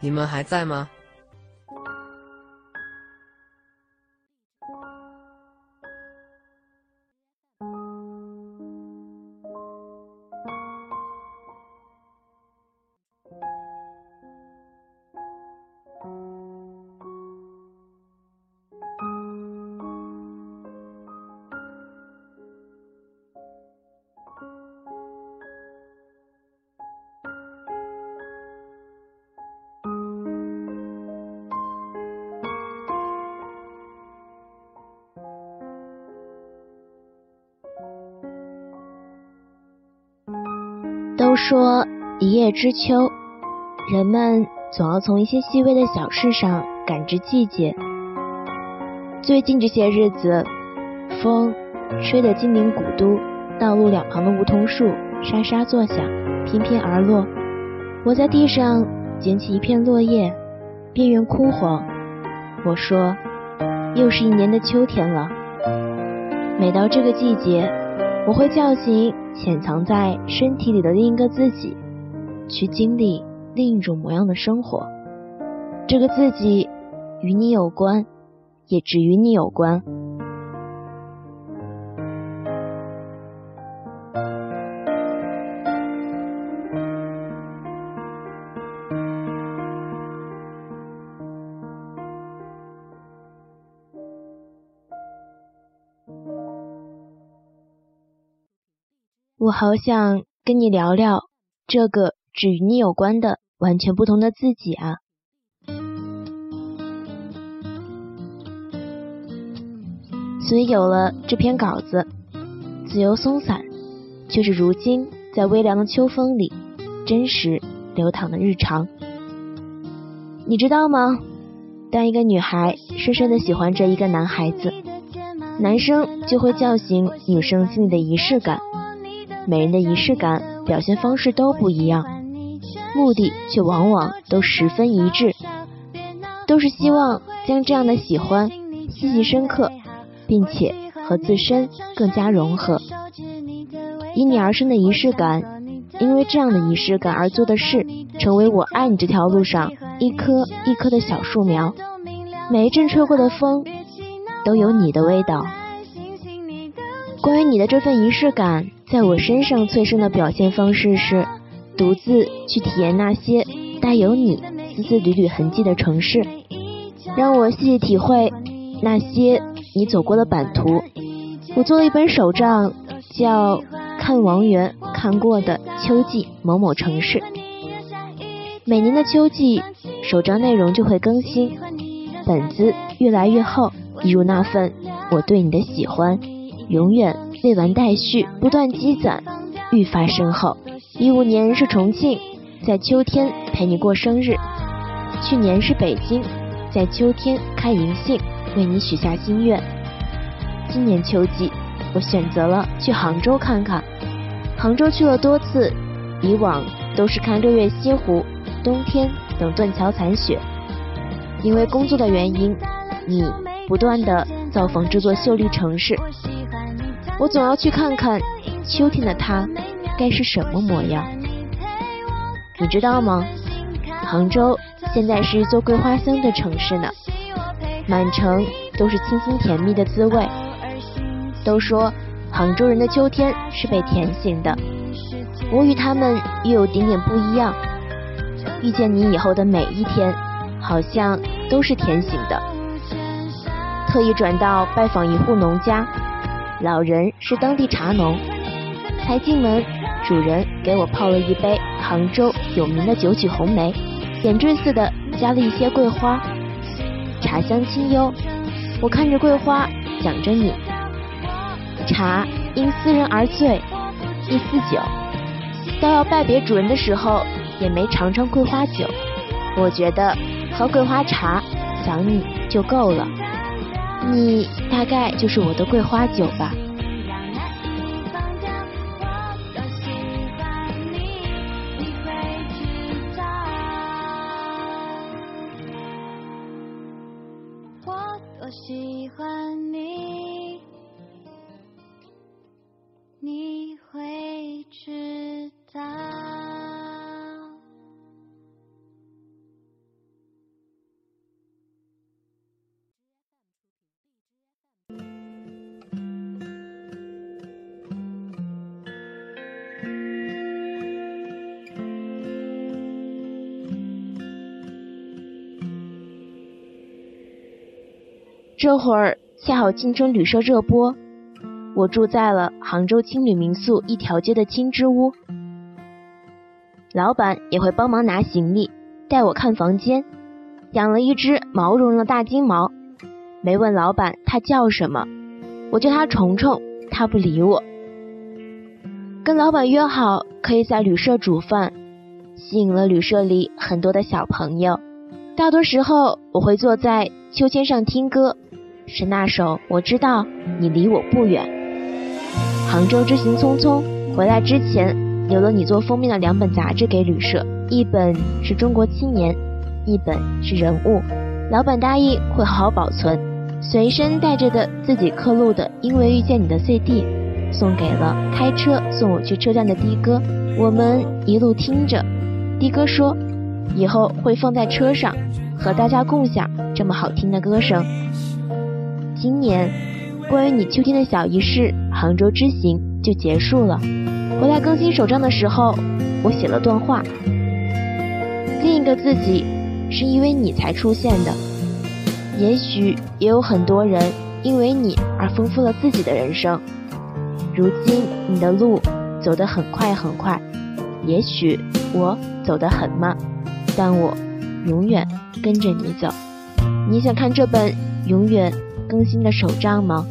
你们还在吗？都说一叶知秋，人们总要从一些细微的小事上感知季节。最近这些日子，风吹得金陵古都道路两旁的梧桐树沙沙作响，翩翩而落。我在地上捡起一片落叶，边缘枯黄。我说，又是一年的秋天了。每到这个季节，我会叫醒。潜藏在身体里的另一个自己，去经历另一种模样的生活。这个自己与你有关，也只与你有关。我好想跟你聊聊这个只与你有关的完全不同的自己啊！所以有了这篇稿子，自由松散，却是如今在微凉的秋风里真实流淌的日常。你知道吗？当一个女孩深深的喜欢着一个男孩子，男生就会叫醒女生心里的仪式感。每人的仪式感表现方式都不一样，目的却往往都十分一致，都是希望将这样的喜欢细细深刻，并且和自身更加融合。因你而生的仪式感，因为这样的仪式感而做的事，成为我爱你这条路上一棵一棵的小树苗。每一阵吹过的风，都有你的味道。关于你的这份仪式感。在我身上催生的表现方式是，独自去体验那些带有你丝丝缕缕痕迹的城市，让我细细体会那些你走过的版图。我做了一本手账，叫《看王源看过的秋季某某城市》。每年的秋季，手账内容就会更新，本子越来越厚，一如那份我对你的喜欢，永远。未完待续，不断积攒，愈发深厚。一五年是重庆，在秋天陪你过生日；去年是北京，在秋天开银杏，为你许下心愿。今年秋季，我选择了去杭州看看。杭州去了多次，以往都是看六月西湖，冬天等断桥残雪。因为工作的原因，你不断的造访这座秀丽城市。我总要去看看秋天的它该是什么模样。你知道吗？杭州现在是一座桂花香的城市呢，满城都是清新甜蜜的滋味。都说杭州人的秋天是被甜醒的，我与他们又有点点不一样。遇见你以后的每一天，好像都是甜醒的。特意转道拜访一户农家。老人是当地茶农，才进门，主人给我泡了一杯杭州有名的九曲红梅，点缀似的加了一些桂花，茶香清幽。我看着桂花，想着你。茶因思人而醉，一思酒，到要拜别主人的时候，也没尝尝桂花酒。我觉得喝桂花茶，想你就够了。你大概就是我的桂花酒吧。我多喜欢你。我多喜欢。这会儿恰好青春旅社热播，我住在了杭州青旅民宿一条街的青之屋。老板也会帮忙拿行李，带我看房间。养了一只毛茸茸的大金毛，没问老板它叫什么，我叫它虫虫，它不理我。跟老板约好可以在旅社煮饭，吸引了旅社里很多的小朋友。大多时候我会坐在秋千上听歌，是那首《我知道你离我不远》。杭州之行匆匆，回来之前。留了你做封面的两本杂志给旅社，一本是中国青年，一本是人物。老板答应会好好保存。随身带着的自己刻录的《因为遇见你》的 CD，送给了开车送我去车站的的哥。我们一路听着，的哥说，以后会放在车上，和大家共享这么好听的歌声。今年，关于你秋天的小仪式，杭州之行就结束了。回来更新手账的时候，我写了段话。另一个自己是因为你才出现的，也许也有很多人因为你而丰富了自己的人生。如今你的路走得很快很快，也许我走得很慢，但我永远跟着你走。你想看这本永远更新的手账吗？